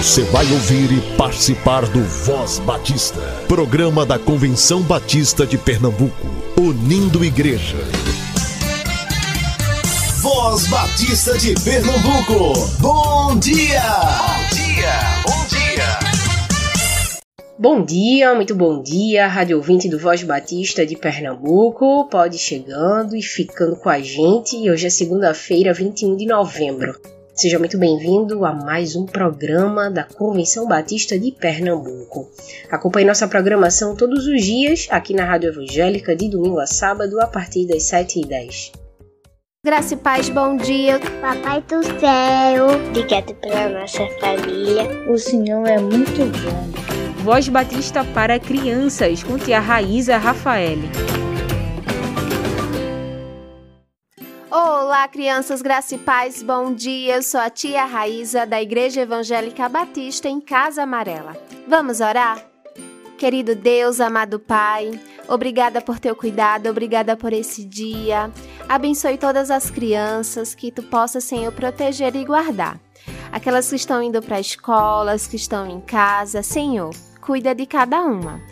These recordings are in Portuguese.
Você vai ouvir e participar do Voz Batista, programa da Convenção Batista de Pernambuco, unindo igreja. Voz Batista de Pernambuco, bom dia! Bom dia, bom dia! Bom dia, muito bom dia, rádio ouvinte do Voz Batista de Pernambuco. Pode ir chegando e ficando com a gente. Hoje é segunda-feira, 21 de novembro. Seja muito bem-vindo a mais um programa da Convenção Batista de Pernambuco. Acompanhe nossa programação todos os dias aqui na Rádio Evangélica de domingo a sábado a partir das 7h10. Graça e paz, bom dia. Papai do céu, obrigado pela nossa família. O Senhor é muito bom. Voz Batista para crianças, com tia Raíza Rafael. Olá, crianças, graça e paz, bom dia. Eu sou a tia Raíza da Igreja Evangélica Batista em Casa Amarela. Vamos orar? Querido Deus, amado Pai, obrigada por teu cuidado, obrigada por esse dia. Abençoe todas as crianças, que tu possa, Senhor, proteger e guardar. Aquelas que estão indo para escolas, que estão em casa, Senhor, cuida de cada uma.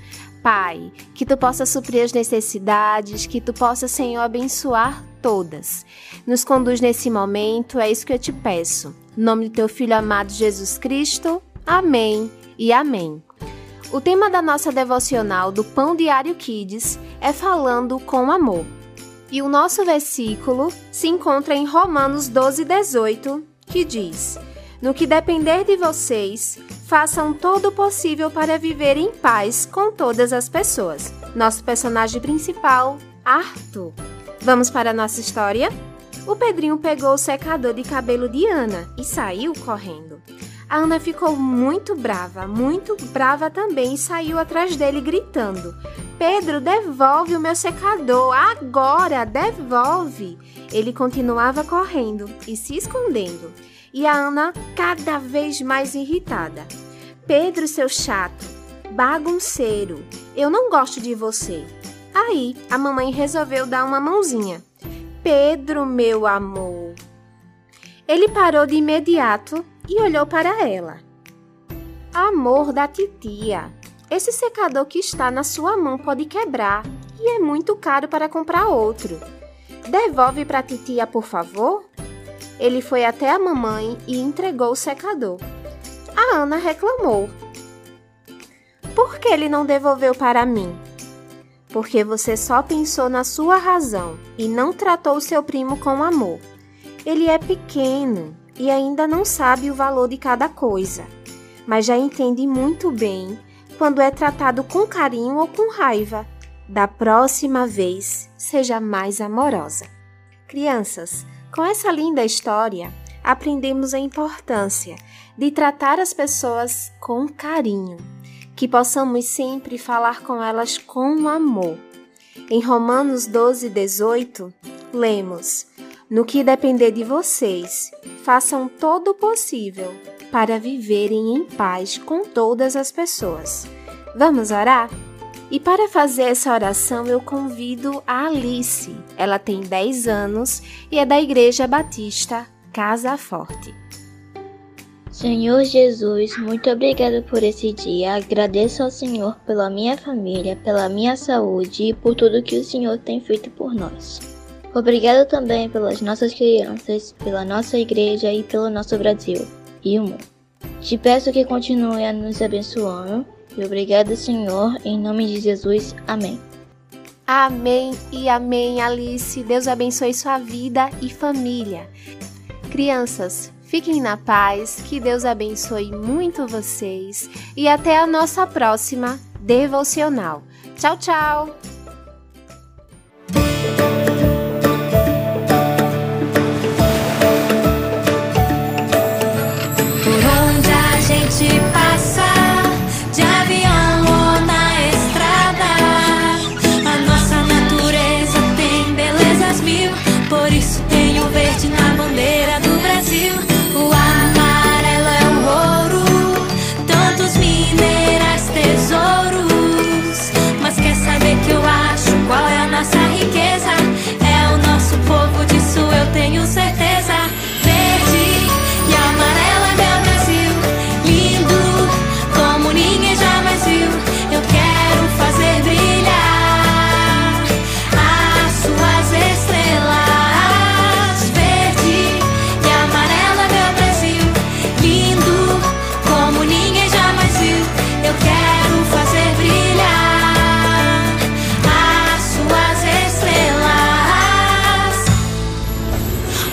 Pai, que tu possa suprir as necessidades, que tu possa, Senhor, abençoar todas. Nos conduz nesse momento, é isso que eu te peço. Em nome do teu filho amado Jesus Cristo. Amém e amém. O tema da nossa devocional do Pão Diário Kids é falando com amor. E o nosso versículo se encontra em Romanos 12, 18, que diz: No que depender de vocês, façam todo o possível para viver em paz com todas as pessoas. Nosso personagem principal, Arthur. Vamos para a nossa história? O Pedrinho pegou o secador de cabelo de Ana e saiu correndo. A Ana ficou muito brava, muito brava também e saiu atrás dele gritando: Pedro, devolve o meu secador, agora, devolve! Ele continuava correndo e se escondendo, e a Ana cada vez mais irritada. Pedro, seu chato, bagunceiro, eu não gosto de você. Aí a mamãe resolveu dar uma mãozinha. Pedro, meu amor. Ele parou de imediato e olhou para ela. Amor da titia, esse secador que está na sua mão pode quebrar e é muito caro para comprar outro. Devolve para a titia, por favor? Ele foi até a mamãe e entregou o secador. A Ana reclamou. Por que ele não devolveu para mim? Porque você só pensou na sua razão e não tratou o seu primo com amor. Ele é pequeno e ainda não sabe o valor de cada coisa, mas já entende muito bem quando é tratado com carinho ou com raiva. Da próxima vez, seja mais amorosa. Crianças, com essa linda história, aprendemos a importância de tratar as pessoas com carinho que possamos sempre falar com elas com amor. Em Romanos 12, 18, lemos: No que depender de vocês, façam todo o possível para viverem em paz com todas as pessoas. Vamos orar? E para fazer essa oração, eu convido a Alice. Ela tem 10 anos e é da Igreja Batista Casa Forte. Senhor Jesus, muito obrigado por esse dia. Agradeço ao Senhor pela minha família, pela minha saúde e por tudo que o Senhor tem feito por nós. Obrigado também pelas nossas crianças, pela nossa igreja e pelo nosso Brasil e o mundo. Te peço que continue a nos abençoando e obrigado, Senhor, em nome de Jesus. Amém. Amém e amém, Alice. Deus abençoe sua vida e família. Crianças, Fiquem na paz, que Deus abençoe muito vocês e até a nossa próxima devocional. Tchau, tchau! tenho certeza. Verde e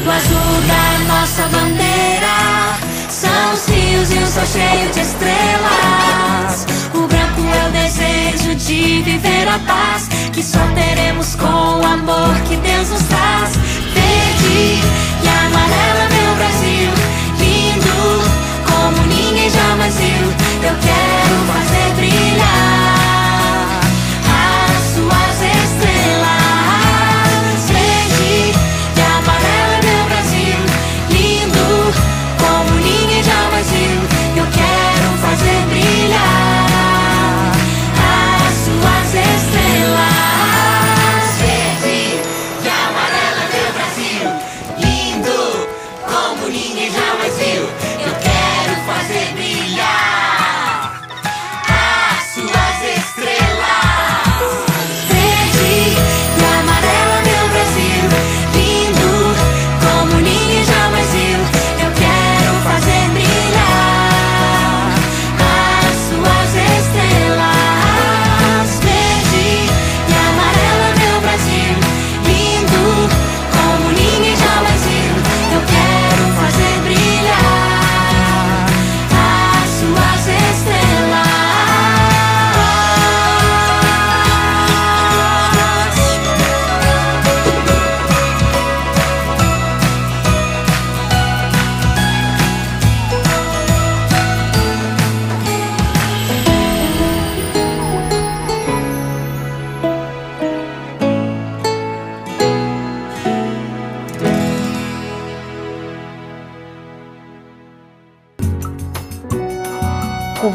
O azul da nossa bandeira. São os rios e o sol cheio de estrelas. O branco é o desejo de viver a paz Que só teremos com o amor que Deus nos traz. Verde e amarelo é meu Brasil Lindo como ninguém jamais viu. Eu quero fazer brilhar.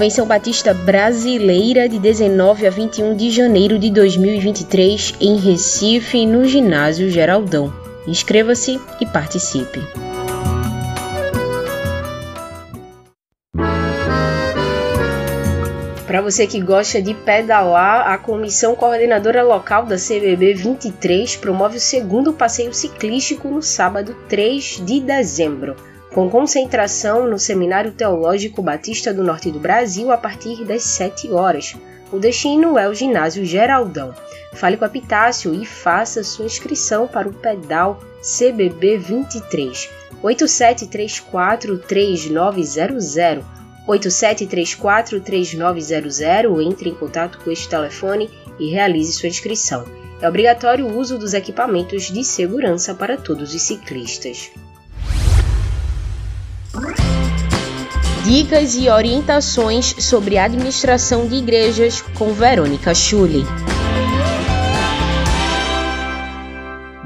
Convenção Batista Brasileira de 19 a 21 de janeiro de 2023 em Recife, no Ginásio Geraldão. Inscreva-se e participe. Para você que gosta de pedalar, a Comissão Coordenadora Local da CBB 23 promove o segundo passeio ciclístico no sábado 3 de dezembro, com concentração no Seminário Teológico Batista do Norte do Brasil a partir das 7 horas. O destino é o Ginásio Geraldão. Fale com a Pitácio e faça sua inscrição para o pedal CBB 23 87343900 87343900 entre em contato com este telefone e realize sua inscrição. É obrigatório o uso dos equipamentos de segurança para todos os ciclistas. Dicas e orientações sobre administração de igrejas com Verônica Schulli.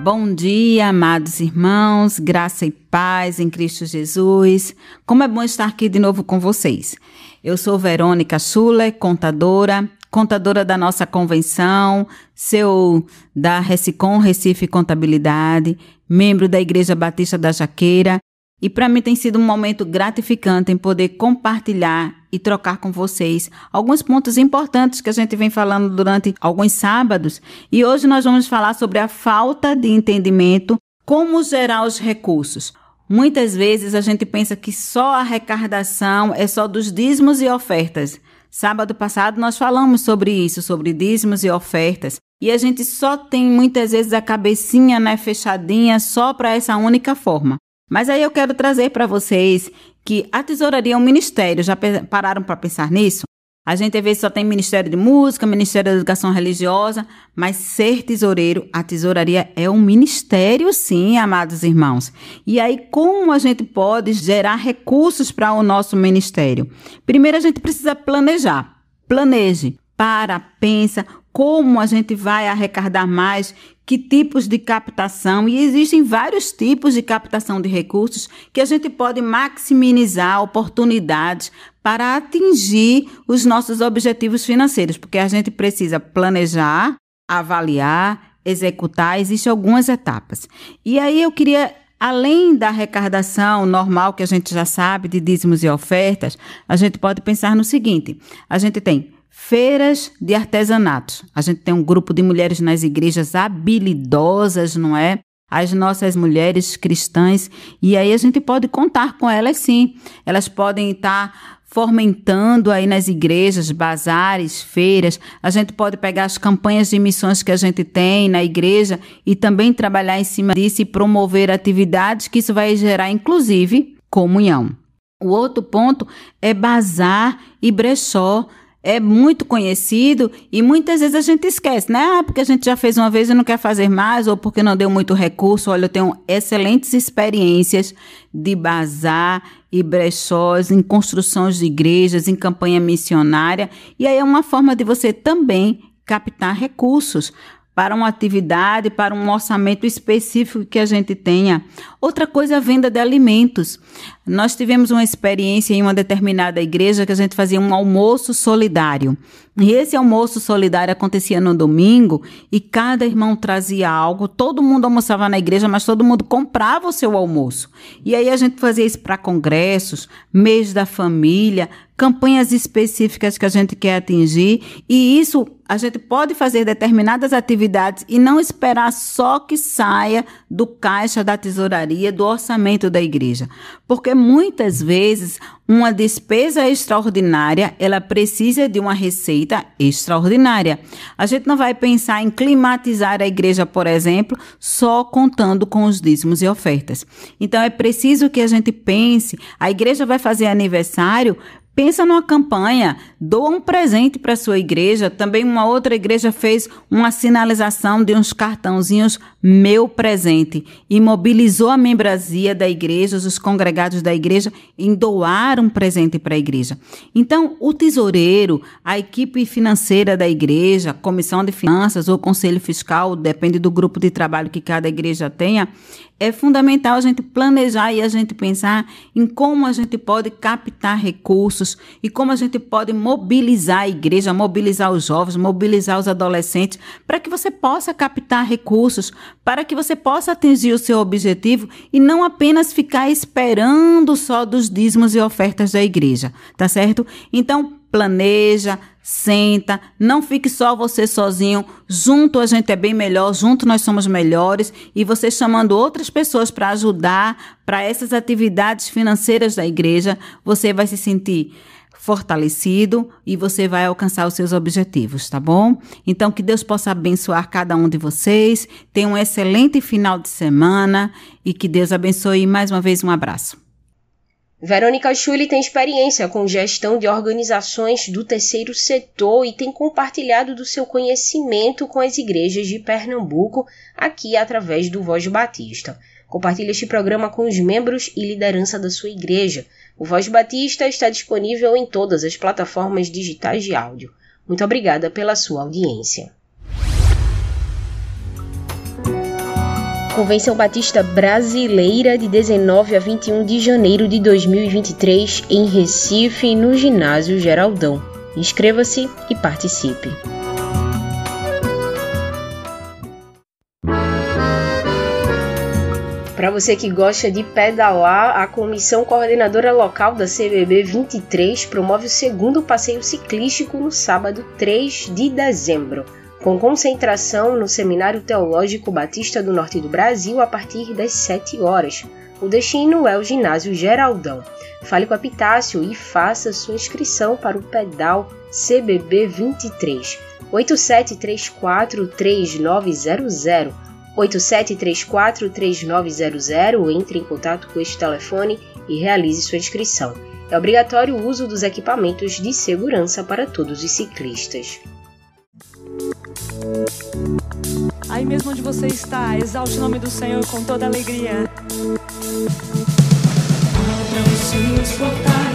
Bom dia, amados irmãos, graça e paz em Cristo Jesus. Como é bom estar aqui de novo com vocês. Eu sou Verônica Schuller, contadora, contadora da nossa convenção, seu da Recicom Recife Contabilidade, membro da Igreja Batista da Jaqueira. E para mim tem sido um momento gratificante em poder compartilhar e trocar com vocês alguns pontos importantes que a gente vem falando durante alguns sábados. E hoje nós vamos falar sobre a falta de entendimento como gerar os recursos. Muitas vezes a gente pensa que só a arrecadação é só dos dízimos e ofertas. Sábado passado nós falamos sobre isso, sobre dízimos e ofertas. E a gente só tem muitas vezes a cabecinha né, fechadinha só para essa única forma. Mas aí eu quero trazer para vocês que a tesouraria é um ministério. Já pararam para pensar nisso? A gente vezes só tem Ministério de Música, Ministério da Educação Religiosa, mas ser tesoureiro, a tesouraria é um ministério, sim, amados irmãos. E aí, como a gente pode gerar recursos para o nosso ministério? Primeiro, a gente precisa planejar. Planeje. Para, pensa como a gente vai arrecadar mais, que tipos de captação, e existem vários tipos de captação de recursos que a gente pode maximizar oportunidades para atingir os nossos objetivos financeiros, porque a gente precisa planejar, avaliar, executar, existem algumas etapas. E aí eu queria Além da arrecadação normal que a gente já sabe de dízimos e ofertas, a gente pode pensar no seguinte: a gente tem feiras de artesanatos. A gente tem um grupo de mulheres nas igrejas habilidosas, não é? As nossas mulheres cristãs, e aí a gente pode contar com elas sim. Elas podem estar fomentando aí nas igrejas, bazares, feiras. A gente pode pegar as campanhas de missões que a gente tem na igreja e também trabalhar em cima disso e promover atividades que isso vai gerar, inclusive, comunhão. O outro ponto é bazar e brechó. É muito conhecido e muitas vezes a gente esquece, né? Ah, porque a gente já fez uma vez e não quer fazer mais, ou porque não deu muito recurso. Olha, eu tenho excelentes experiências de bazar e brechós em construções de igrejas, em campanha missionária, e aí é uma forma de você também captar recursos para uma atividade, para um orçamento específico que a gente tenha. Outra coisa é a venda de alimentos. Nós tivemos uma experiência em uma determinada igreja que a gente fazia um almoço solidário. E esse almoço solidário acontecia no domingo e cada irmão trazia algo, todo mundo almoçava na igreja, mas todo mundo comprava o seu almoço. E aí a gente fazia isso para congressos, mês da família, campanhas específicas que a gente quer atingir, e isso a gente pode fazer determinadas atividades e não esperar só que saia do caixa da tesouraria, do orçamento da igreja. Porque muitas vezes uma despesa extraordinária, ela precisa de uma receita extraordinária. A gente não vai pensar em climatizar a igreja, por exemplo, só contando com os dízimos e ofertas. Então é preciso que a gente pense, a igreja vai fazer aniversário, Pensa numa campanha, doa um presente para sua igreja. Também uma outra igreja fez uma sinalização de uns cartãozinhos meu presente e mobilizou a membresia da igreja, os congregados da igreja em doar um presente para a igreja. Então, o tesoureiro, a equipe financeira da igreja, comissão de finanças ou conselho fiscal, depende do grupo de trabalho que cada igreja tenha, é fundamental a gente planejar e a gente pensar em como a gente pode captar recursos e como a gente pode mobilizar a igreja, mobilizar os jovens, mobilizar os adolescentes, para que você possa captar recursos, para que você possa atingir o seu objetivo e não apenas ficar esperando só dos dízimos e ofertas da igreja, tá certo? Então, planeja, senta, não fique só você sozinho. Junto a gente é bem melhor, junto nós somos melhores e você chamando outras pessoas para ajudar para essas atividades financeiras da igreja, você vai se sentir fortalecido e você vai alcançar os seus objetivos, tá bom? Então que Deus possa abençoar cada um de vocês. Tenha um excelente final de semana e que Deus abençoe mais uma vez um abraço. Verônica Schulli tem experiência com gestão de organizações do terceiro setor e tem compartilhado do seu conhecimento com as igrejas de Pernambuco aqui através do Voz Batista. Compartilhe este programa com os membros e liderança da sua igreja. O Voz Batista está disponível em todas as plataformas digitais de áudio. Muito obrigada pela sua audiência. Convenção Batista Brasileira de 19 a 21 de janeiro de 2023 em Recife, no Ginásio Geraldão. Inscreva-se e participe. Para você que gosta de pedalar, a Comissão Coordenadora Local da CBB 23 promove o segundo passeio ciclístico no sábado 3 de dezembro com concentração no Seminário Teológico Batista do Norte do Brasil a partir das 7 horas. O destino é o Ginásio Geraldão. Fale com a Pitácio e faça sua inscrição para o pedal CBB 23 87343900 87343900 entre em contato com este telefone e realize sua inscrição. É obrigatório o uso dos equipamentos de segurança para todos os ciclistas. Aí mesmo onde você está, exalte o nome do Senhor com toda alegria. Os portais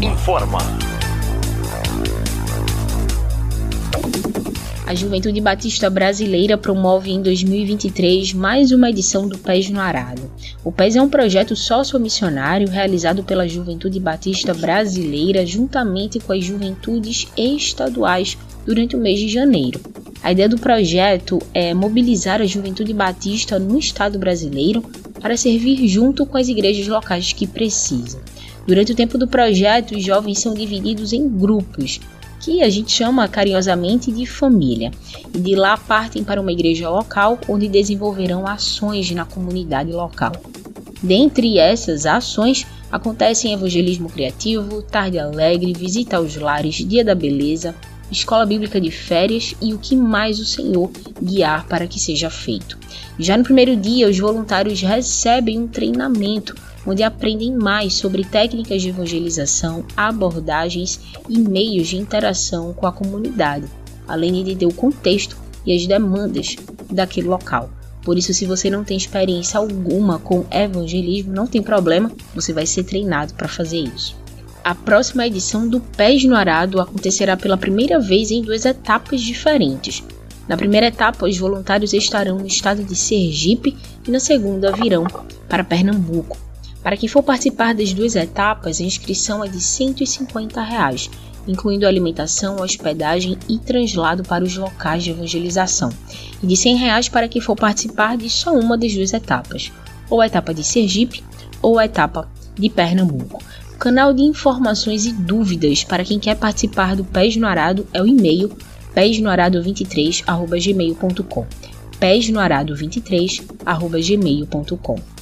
informa. A Juventude Batista Brasileira promove em 2023 mais uma edição do Pés no Arado. O Pés é um projeto sociomissionário realizado pela Juventude Batista Brasileira juntamente com as juventudes estaduais durante o mês de janeiro. A ideia do projeto é mobilizar a juventude batista no estado brasileiro para servir junto com as igrejas locais que precisam. Durante o tempo do projeto, os jovens são divididos em grupos que a gente chama carinhosamente de família, e de lá partem para uma igreja local onde desenvolverão ações na comunidade local. Dentre essas ações acontecem evangelismo criativo, tarde alegre, visita aos lares, dia da beleza, escola bíblica de férias e o que mais o Senhor guiar para que seja feito. Já no primeiro dia, os voluntários recebem um treinamento onde aprendem mais sobre técnicas de evangelização, abordagens e meios de interação com a comunidade, além de entender o contexto e as demandas daquele local. Por isso, se você não tem experiência alguma com evangelismo, não tem problema, você vai ser treinado para fazer isso. A próxima edição do Pés no Arado acontecerá pela primeira vez em duas etapas diferentes. Na primeira etapa, os voluntários estarão no estado de Sergipe e na segunda virão para Pernambuco. Para quem for participar das duas etapas, a inscrição é de 150 reais, incluindo alimentação, hospedagem e translado para os locais de evangelização, e de 100 reais para quem for participar de só uma das duas etapas, ou a etapa de Sergipe ou a etapa de Pernambuco. Canal de informações e dúvidas para quem quer participar do Pés no Arado é o e-mail pesnoarado23@gmail.com. pesnoarado23@gmail.com.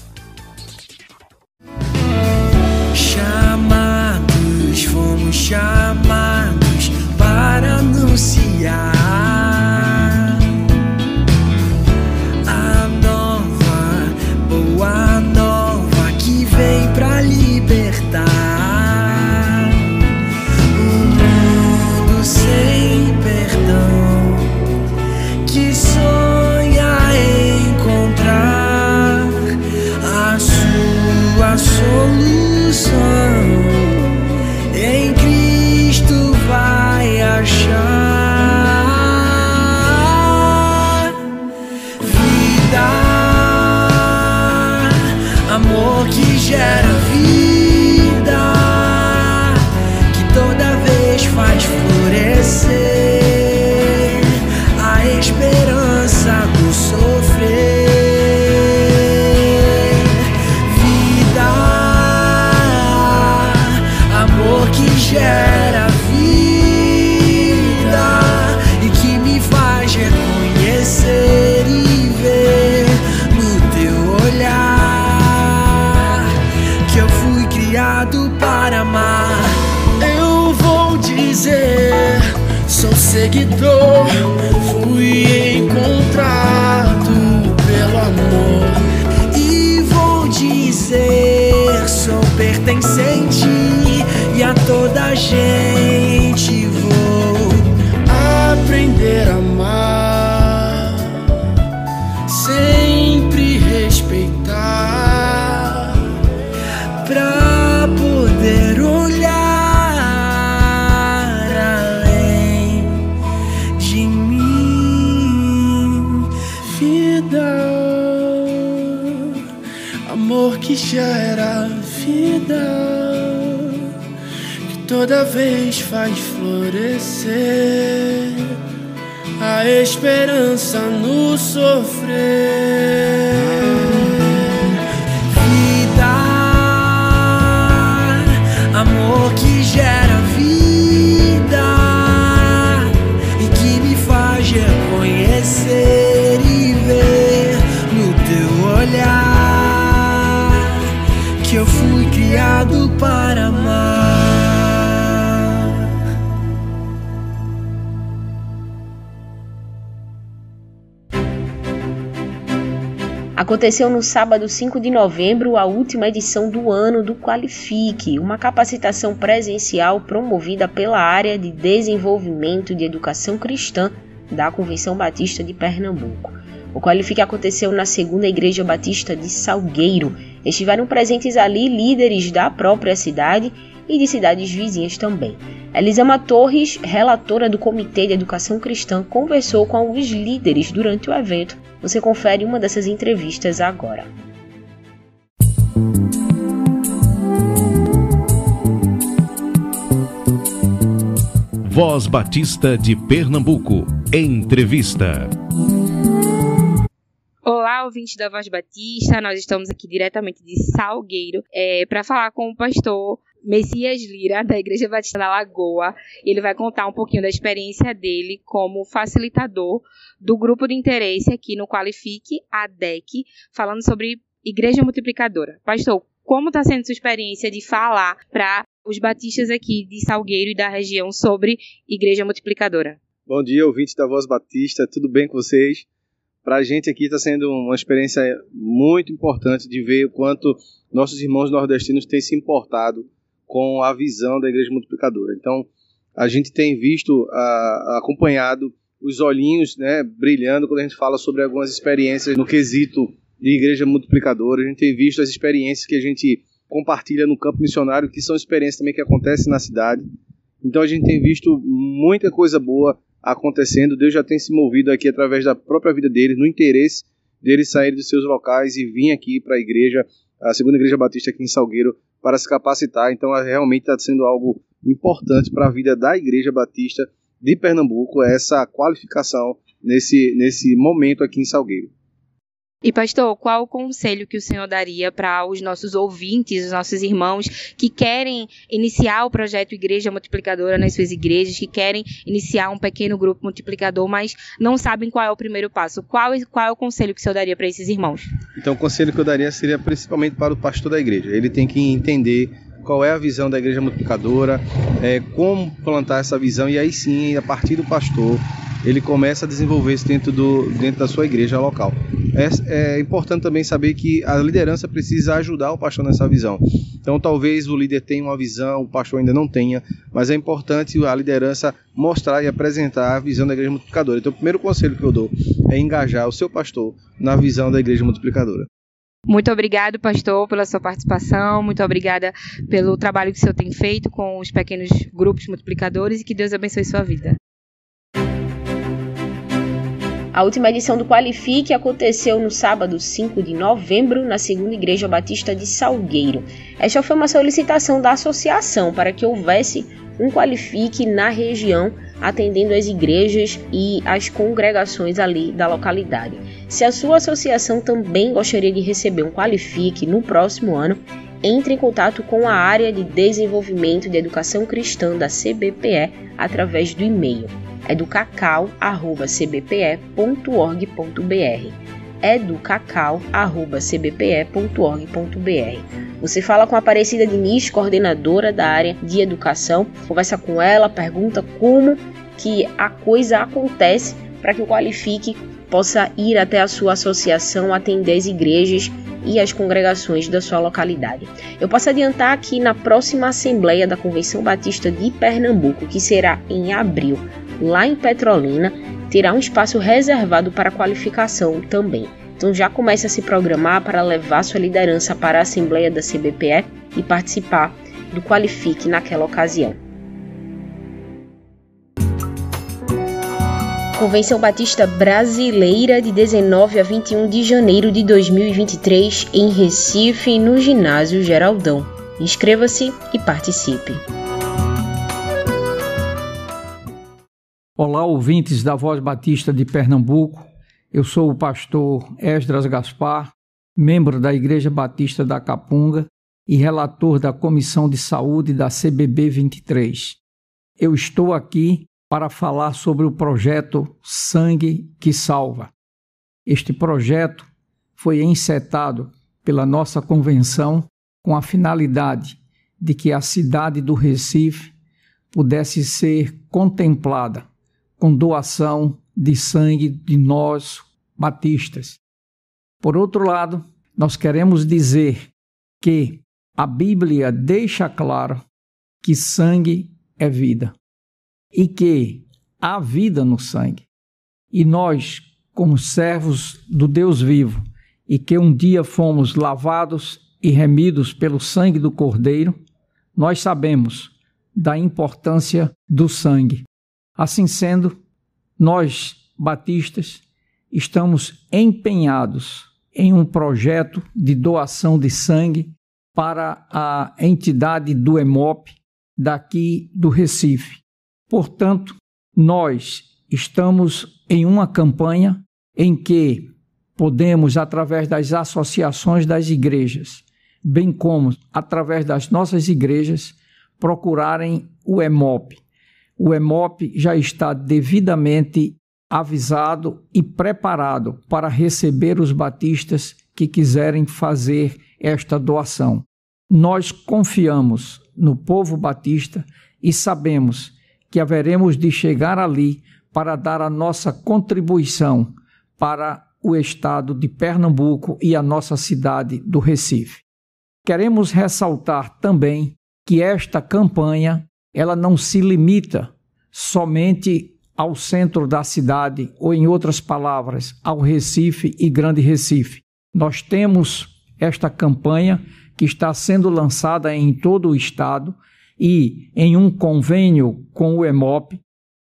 chamados para anunciar sou seguidor, fui encontrado pelo amor. E vou dizer, sou pertencente e a toda gente toda vez faz florescer a esperança no sofrer. Vida, amor que gera Aconteceu no sábado 5 de novembro a última edição do ano do Qualifique, uma capacitação presencial promovida pela área de desenvolvimento de educação cristã da Convenção Batista de Pernambuco. O Qualifique aconteceu na segunda Igreja Batista de Salgueiro Estiveram presentes ali líderes da própria cidade e de cidades vizinhas também. Elisama Torres, relatora do Comitê de Educação Cristã, conversou com alguns líderes durante o evento. Você confere uma dessas entrevistas agora. Voz Batista de Pernambuco. Entrevista. Olá, ouvintes da Voz Batista. Nós estamos aqui diretamente de Salgueiro é, para falar com o pastor Messias Lira, da Igreja Batista da Lagoa. Ele vai contar um pouquinho da experiência dele como facilitador do grupo de interesse aqui no Qualifique, a DEC, falando sobre Igreja Multiplicadora. Pastor, como está sendo sua experiência de falar para os batistas aqui de Salgueiro e da região sobre Igreja Multiplicadora? Bom dia, ouvintes da Voz Batista, tudo bem com vocês? Para a gente aqui está sendo uma experiência muito importante de ver o quanto nossos irmãos nordestinos têm se importado com a visão da Igreja Multiplicadora. Então, a gente tem visto, acompanhado os olhinhos né, brilhando quando a gente fala sobre algumas experiências no quesito de Igreja Multiplicadora. A gente tem visto as experiências que a gente compartilha no campo missionário, que são experiências também que acontecem na cidade. Então, a gente tem visto muita coisa boa acontecendo. Deus já tem se movido aqui através da própria vida deles, no interesse deles saírem dos seus locais e vir aqui para a igreja, a segunda igreja batista aqui em Salgueiro, para se capacitar. Então, é, realmente está sendo algo importante para a vida da igreja batista de Pernambuco, essa qualificação nesse, nesse momento aqui em Salgueiro. E pastor, qual o conselho que o senhor daria para os nossos ouvintes, os nossos irmãos que querem iniciar o projeto Igreja Multiplicadora nas suas igrejas, que querem iniciar um pequeno grupo multiplicador, mas não sabem qual é o primeiro passo? Qual, qual é o conselho que o senhor daria para esses irmãos? Então, o conselho que eu daria seria principalmente para o pastor da igreja. Ele tem que entender qual é a visão da igreja multiplicadora, é, como plantar essa visão e aí sim, a partir do pastor, ele começa a desenvolver isso dentro, do, dentro da sua igreja local. É, é importante também saber que a liderança precisa ajudar o pastor nessa visão. Então, talvez o líder tenha uma visão, o pastor ainda não tenha, mas é importante a liderança mostrar e apresentar a visão da igreja multiplicadora. Então, o primeiro conselho que eu dou é engajar o seu pastor na visão da igreja multiplicadora. Muito obrigado, pastor, pela sua participação. Muito obrigada pelo trabalho que o senhor tem feito com os pequenos grupos multiplicadores e que Deus abençoe sua vida. A última edição do Qualifique aconteceu no sábado 5 de novembro na Segunda Igreja Batista de Salgueiro. Esta foi uma solicitação da associação para que houvesse um Qualifique na região, atendendo as igrejas e as congregações ali da localidade. Se a sua associação também gostaria de receber um Qualifique no próximo ano, entre em contato com a área de desenvolvimento de educação cristã da CBPE através do e-mail educacau@cbpe.org.br educacau@cbpe.org.br. Você fala com a Aparecida Diniz, coordenadora da área de educação, conversa com ela, pergunta como que a coisa acontece para que o Qualifique possa ir até a sua associação, atender as igrejas e as congregações da sua localidade. Eu posso adiantar que na próxima Assembleia da Convenção Batista de Pernambuco, que será em abril, lá em Petrolina, terá um espaço reservado para qualificação também. Então já comece a se programar para levar sua liderança para a Assembleia da CBPE e participar do Qualifique naquela ocasião. Convenção Batista Brasileira de 19 a 21 de janeiro de 2023 em Recife, no Ginásio Geraldão. Inscreva-se e participe. Olá, ouvintes da Voz Batista de Pernambuco. Eu sou o pastor Esdras Gaspar, membro da Igreja Batista da Capunga e relator da Comissão de Saúde da CBB 23. Eu estou aqui para falar sobre o projeto Sangue que Salva. Este projeto foi encetado pela nossa convenção com a finalidade de que a cidade do Recife pudesse ser contemplada com doação de sangue de nós, batistas. Por outro lado, nós queremos dizer que a Bíblia deixa claro que sangue é vida e que há vida no sangue. E nós, como servos do Deus vivo, e que um dia fomos lavados e remidos pelo sangue do Cordeiro, nós sabemos da importância do sangue. Assim sendo, nós, batistas, estamos empenhados em um projeto de doação de sangue para a entidade do EMOP daqui do Recife. Portanto, nós estamos em uma campanha em que podemos, através das associações das igrejas, bem como através das nossas igrejas, procurarem o EMOP. O EMOP já está devidamente avisado e preparado para receber os batistas que quiserem fazer esta doação. Nós confiamos no povo batista e sabemos que haveremos de chegar ali para dar a nossa contribuição para o estado de Pernambuco e a nossa cidade do Recife. Queremos ressaltar também que esta campanha ela não se limita somente ao centro da cidade ou em outras palavras, ao Recife e Grande Recife. Nós temos esta campanha que está sendo lançada em todo o estado e em um convênio com o EMOP,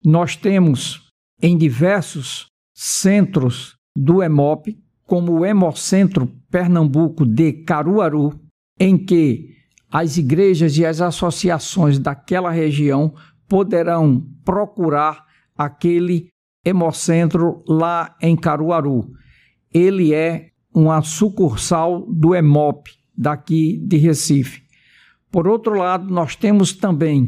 nós temos em diversos centros do EMOP, como o Hemocentro Pernambuco de Caruaru, em que as igrejas e as associações daquela região poderão procurar aquele Hemocentro lá em Caruaru. Ele é uma sucursal do EMOP, daqui de Recife. Por outro lado, nós temos também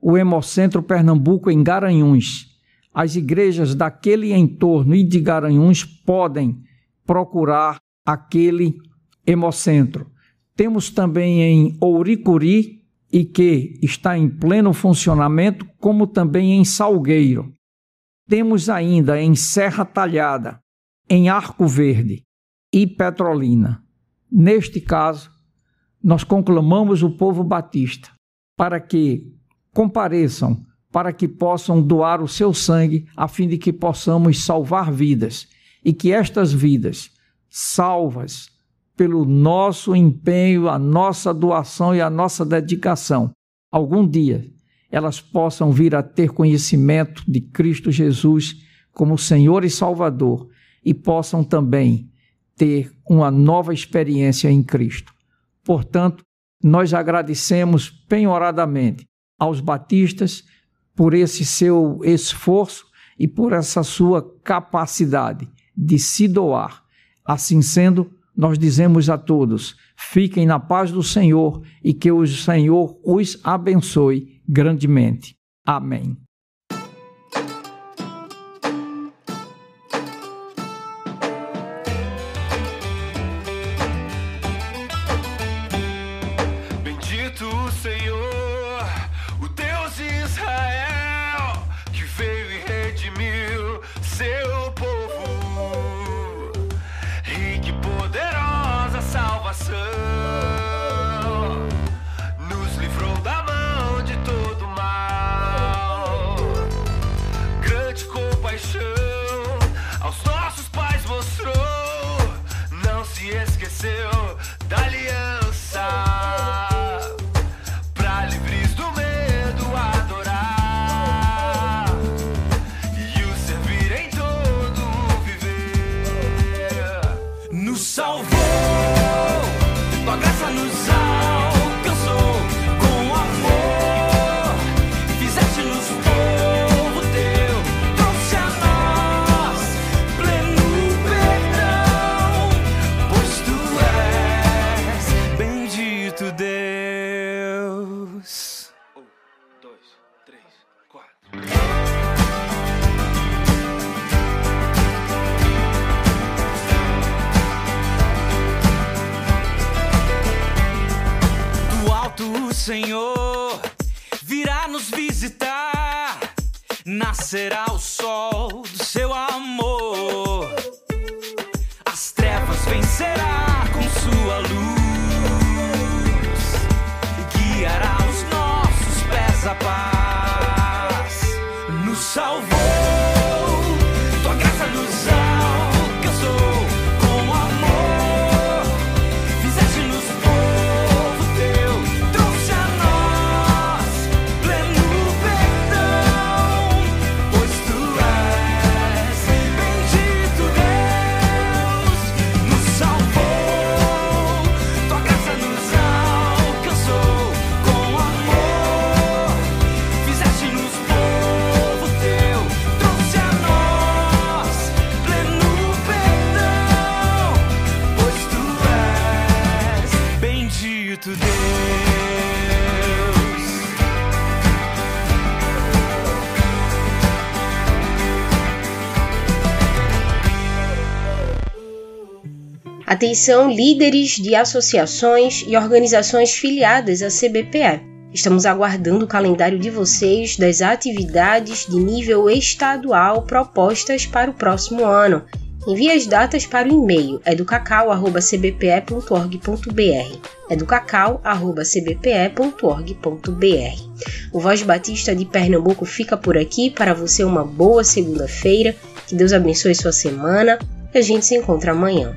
o Hemocentro Pernambuco em Garanhuns. As igrejas daquele entorno e de Garanhuns podem procurar aquele Hemocentro. Temos também em Ouricuri, e que está em pleno funcionamento, como também em Salgueiro. Temos ainda em Serra Talhada, em Arco Verde e Petrolina. Neste caso, nós conclamamos o povo batista para que compareçam, para que possam doar o seu sangue, a fim de que possamos salvar vidas e que estas vidas, salvas pelo nosso empenho, a nossa doação e a nossa dedicação, algum dia elas possam vir a ter conhecimento de Cristo Jesus como Senhor e Salvador e possam também ter uma nova experiência em Cristo. Portanto, nós agradecemos penhoradamente aos batistas por esse seu esforço e por essa sua capacidade de se doar. Assim sendo, nós dizemos a todos: fiquem na paz do Senhor e que o Senhor os abençoe grandemente. Amém. Atenção, líderes de associações e organizações filiadas à CBPE. Estamos aguardando o calendário de vocês das atividades de nível estadual propostas para o próximo ano. Envie as datas para o e-mail educacau.cbpe.org.br educacau.cbpe.org.br O Voz Batista de Pernambuco fica por aqui para você uma boa segunda-feira, que Deus abençoe sua semana e a gente se encontra amanhã.